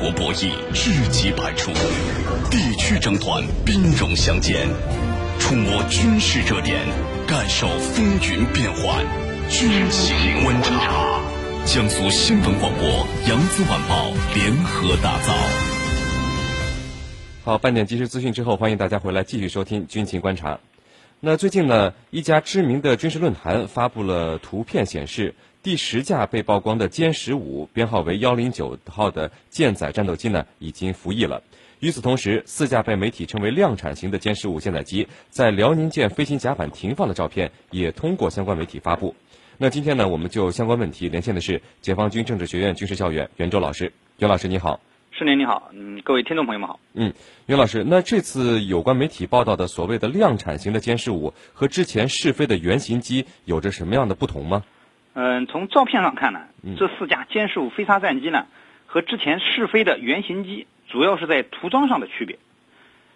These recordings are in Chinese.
国博弈知己百出，地区争端兵戎相见，触摸军事热点，感受风云变幻。军情观察，江苏新闻广播、扬子晚报联合打造。好，半点即时资讯之后，欢迎大家回来继续收听军情观察。那最近呢，一家知名的军事论坛发布了图片，显示第十架被曝光的歼十五编号为幺零九号的舰载战斗机呢，已经服役了。与此同时，四架被媒体称为量产型的歼十五舰载机在辽宁舰飞行甲板停放的照片也通过相关媒体发布。那今天呢，我们就相关问题连线的是解放军政治学院军事教员袁周老师。袁老师你好。师年你好，嗯，各位听众朋友们好。嗯，袁老师，那这次有关媒体报道的所谓的量产型的歼十五和之前试飞的原型机有着什么样的不同吗？嗯，从照片上看呢，这四架歼十五飞鲨战机呢和之前试飞的原型机主要是在涂装上的区别。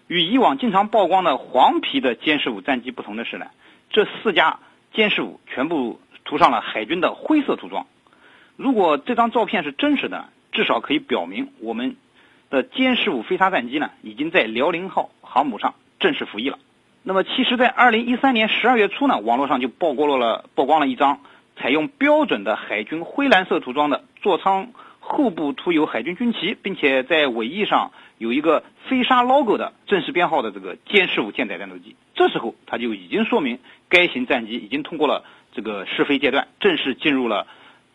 与以往经常曝光的黄皮的歼十五战机不同的是呢，这四架歼十五全部涂上了海军的灰色涂装。如果这张照片是真实的。至少可以表明，我们的歼十五飞鲨战机呢，已经在辽宁号航母上正式服役了。那么，其实，在二零一三年十二月初呢，网络上就曝光了曝光了一张采用标准的海军灰蓝色涂装的座舱后部涂有海军军旗，并且在尾翼上有一个飞鲨 logo 的正式编号的这个歼十五舰载战斗机。这时候，它就已经说明该型战机已经通过了这个试飞阶段，正式进入了。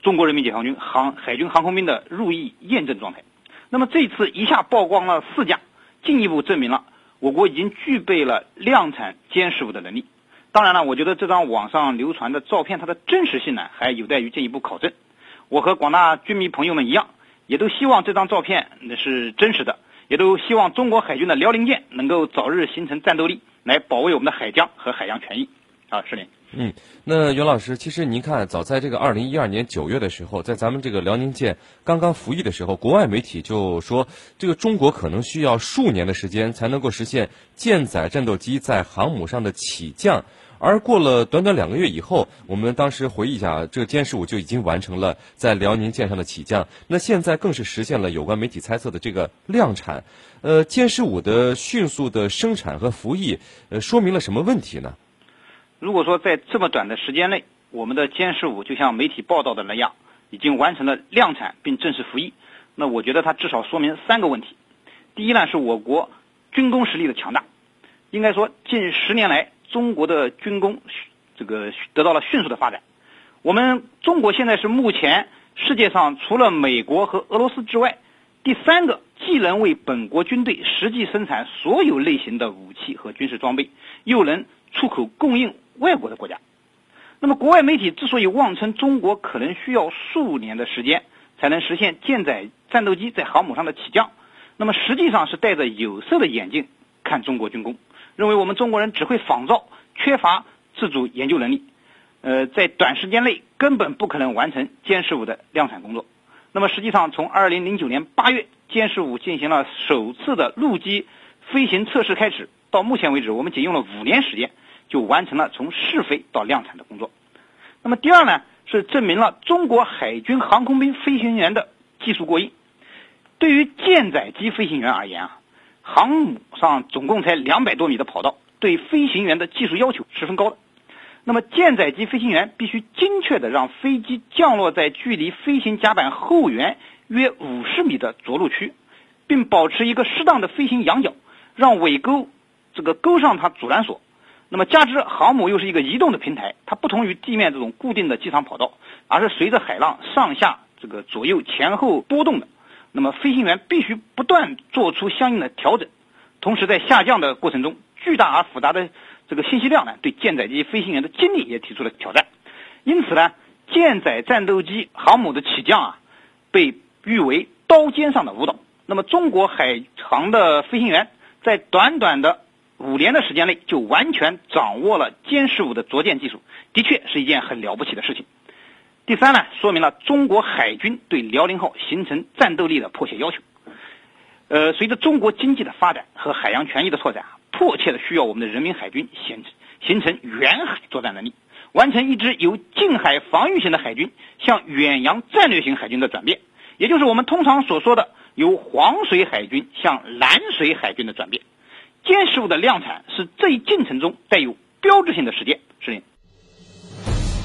中国人民解放军航海军航空兵的入役验证状态。那么这次一下曝光了四架，进一步证明了我国已经具备了量产歼十五的能力。当然了，我觉得这张网上流传的照片它的真实性呢，还有待于进一步考证。我和广大军迷朋友们一样，也都希望这张照片那是真实的，也都希望中国海军的辽宁舰能够早日形成战斗力，来保卫我们的海疆和海洋权益。啊，是您。嗯，那袁老师，其实您看，早在这个二零一二年九月的时候，在咱们这个辽宁舰刚刚服役的时候，国外媒体就说，这个中国可能需要数年的时间才能够实现舰载战斗机在航母上的起降。而过了短短两个月以后，我们当时回忆一下，这个歼十五就已经完成了在辽宁舰上的起降。那现在更是实现了有关媒体猜测的这个量产。呃，歼十五的迅速的生产和服役，呃，说明了什么问题呢？如果说在这么短的时间内，我们的歼十五就像媒体报道的那样，已经完成了量产并正式服役，那我觉得它至少说明三个问题。第一呢，是我国军工实力的强大。应该说，近十年来，中国的军工这个得到了迅速的发展。我们中国现在是目前世界上除了美国和俄罗斯之外，第三个既能为本国军队实际生产所有类型的武器和军事装备，又能出口供应。外国的国家，那么国外媒体之所以妄称中国可能需要数年的时间才能实现舰载战斗机在航母上的起降，那么实际上是戴着有色的眼镜看中国军工，认为我们中国人只会仿造，缺乏自主研究能力，呃，在短时间内根本不可能完成歼十五的量产工作。那么实际上，从二零零九年八月歼十五进行了首次的陆基飞行测试开始，到目前为止，我们仅用了五年时间。就完成了从试飞到量产的工作。那么第二呢，是证明了中国海军航空兵飞行员的技术过硬。对于舰载机飞行员而言啊，航母上总共才两百多米的跑道，对飞行员的技术要求十分高的。那么舰载机飞行员必须精确的让飞机降落在距离飞行甲板后缘约五十米的着陆区，并保持一个适当的飞行仰角，让尾钩这个钩上它阻拦索。那么加之航母又是一个移动的平台，它不同于地面这种固定的机场跑道，而是随着海浪上下这个左右前后波动的。那么飞行员必须不断做出相应的调整，同时在下降的过程中，巨大而复杂的这个信息量呢，对舰载机飞行员的精力也提出了挑战。因此呢，舰载战斗机航母的起降啊，被誉为刀尖上的舞蹈。那么中国海航的飞行员在短短的五年的时间内就完全掌握了歼十五的着舰技术，的确是一件很了不起的事情。第三呢，说明了中国海军对辽宁号形成战斗力的迫切要求。呃，随着中国经济的发展和海洋权益的拓展，迫切的需要我们的人民海军形成形成远海作战能力，完成一支由近海防御型的海军向远洋战略型海军的转变，也就是我们通常所说的由黄水海军向蓝水海军的转变。歼十五的量产是这一进程中带有标志性的事件。是。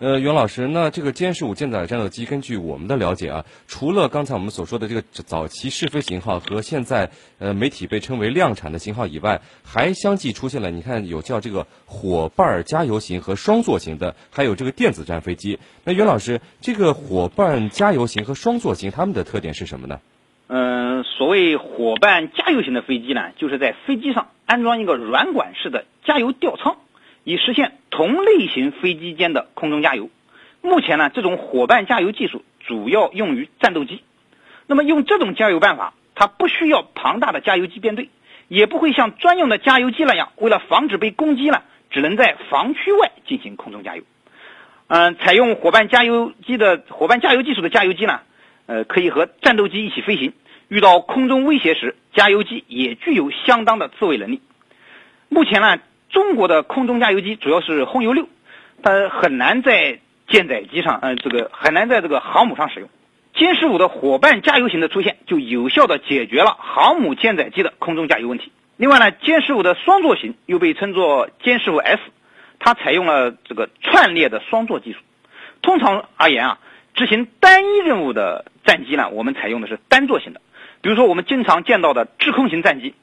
呃，袁老师，那这个歼十五舰载战斗机，根据我们的了解啊，除了刚才我们所说的这个早期试飞型号和现在呃媒体被称为量产的型号以外，还相继出现了，你看有叫这个伙伴加油型和双座型的，还有这个电子战飞机。那袁老师，这个伙伴加油型和双座型，它们的特点是什么呢？嗯，所谓伙伴加油型的飞机呢，就是在飞机上安装一个软管式的加油吊舱。以实现同类型飞机间的空中加油。目前呢，这种伙伴加油技术主要用于战斗机。那么用这种加油办法，它不需要庞大的加油机编队，也不会像专用的加油机那样，为了防止被攻击呢，只能在防区外进行空中加油。嗯，采用伙伴加油机的伙伴加油技术的加油机呢，呃，可以和战斗机一起飞行。遇到空中威胁时，加油机也具有相当的自卫能力。目前呢。中国的空中加油机主要是轰油六，它很难在舰载机上，嗯，这个很难在这个航母上使用。歼十五的伙伴加油型的出现，就有效的解决了航母舰载机的空中加油问题。另外呢，歼十五的双座型又被称作歼十五 S，它采用了这个串列的双座技术。通常而言啊，执行单一任务的战机呢，我们采用的是单座型的，比如说我们经常见到的制空型战机。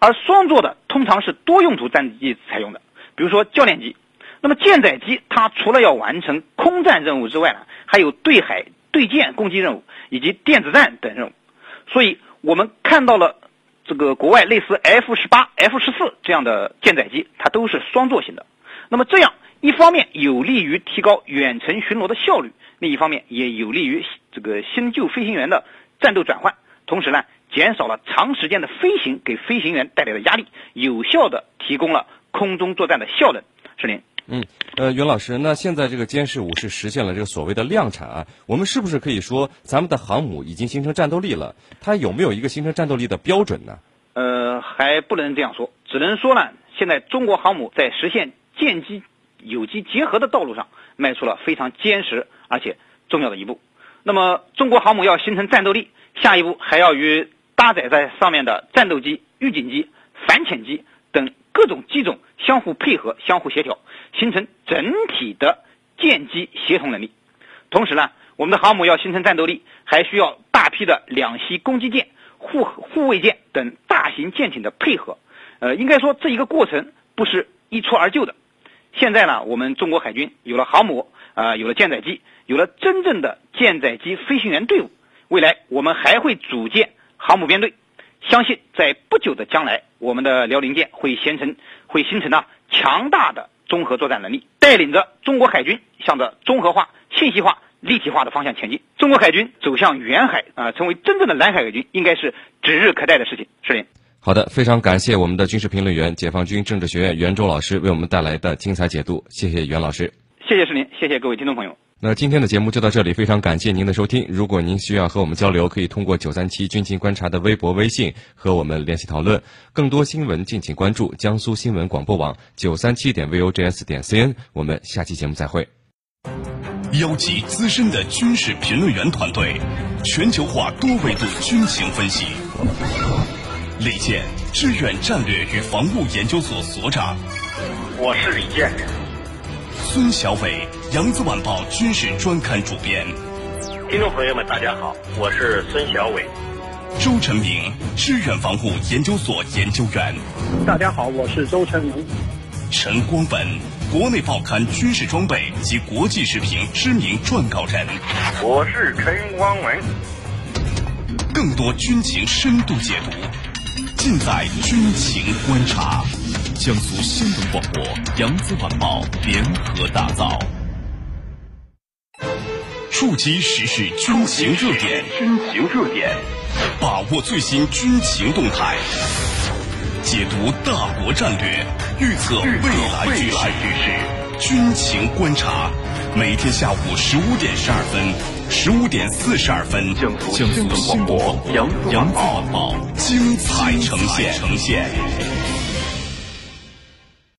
而双座的通常是多用途战机采用的，比如说教练机。那么舰载机它除了要完成空战任务之外呢，还有对海、对舰攻击任务以及电子战等任务。所以我们看到了这个国外类似 F 十八、F 十四这样的舰载机，它都是双座型的。那么这样一方面有利于提高远程巡逻的效率，另一方面也有利于这个新旧飞行员的战斗转换。同时呢。减少了长时间的飞行给飞行员带来的压力，有效的提供了空中作战的效能。是您。嗯，呃，袁老师，那现在这个歼十五是实现了这个所谓的量产啊，我们是不是可以说咱们的航母已经形成战斗力了？它有没有一个形成战斗力的标准呢？呃，还不能这样说，只能说呢，现在中国航母在实现舰机有机结合的道路上迈出了非常坚实而且重要的一步。那么，中国航母要形成战斗力，下一步还要与搭载在上面的战斗机、预警机、反潜机等各种机种相互配合、相互协调，形成整体的舰机协同能力。同时呢，我们的航母要形成战斗力，还需要大批的两栖攻击舰、护护卫舰等大型舰艇的配合。呃，应该说这一个过程不是一蹴而就的。现在呢，我们中国海军有了航母，啊，有了舰载机，有了真正的舰载机飞行员队伍。未来我们还会组建。航母编队，相信在不久的将来，我们的辽宁舰会形成会形成呢强大的综合作战能力，带领着中国海军向着综合化、信息化、立体化的方向前进。中国海军走向远海啊，成为真正的蓝海海军，应该是指日可待的事情。是林。好的，非常感谢我们的军事评论员、解放军政治学院袁周老师为我们带来的精彩解读。谢谢袁老师。谢谢是您，谢谢各位听众朋友。那今天的节目就到这里，非常感谢您的收听。如果您需要和我们交流，可以通过九三七军情观察的微博、微信和我们联系讨论。更多新闻敬请关注江苏新闻广播网九三七点 vojs 点 cn。我们下期节目再会。邀集资深的军事评论员团队，全球化多维度军情分析。李健，志愿战略与防务研究所所长。我是李健。孙小伟，扬子晚报军事专刊主编。听众朋友们，大家好，我是孙小伟。周成明，志愿防护研究所研究员。大家好，我是周成明。陈光文，国内报刊军事装备及国际视频知名撰稿人。我是陈光文。更多军情深度解读，尽在军情观察。江苏新闻广播、扬子晚报联合打造，触及时事军情热点，军情热点，把握最新军情动态，解读大国战略，预测未来局势，军情观察，每天下午十五点十二分、十五点四十二分，江苏新闻广播，扬子晚报，精彩呈现。呈现。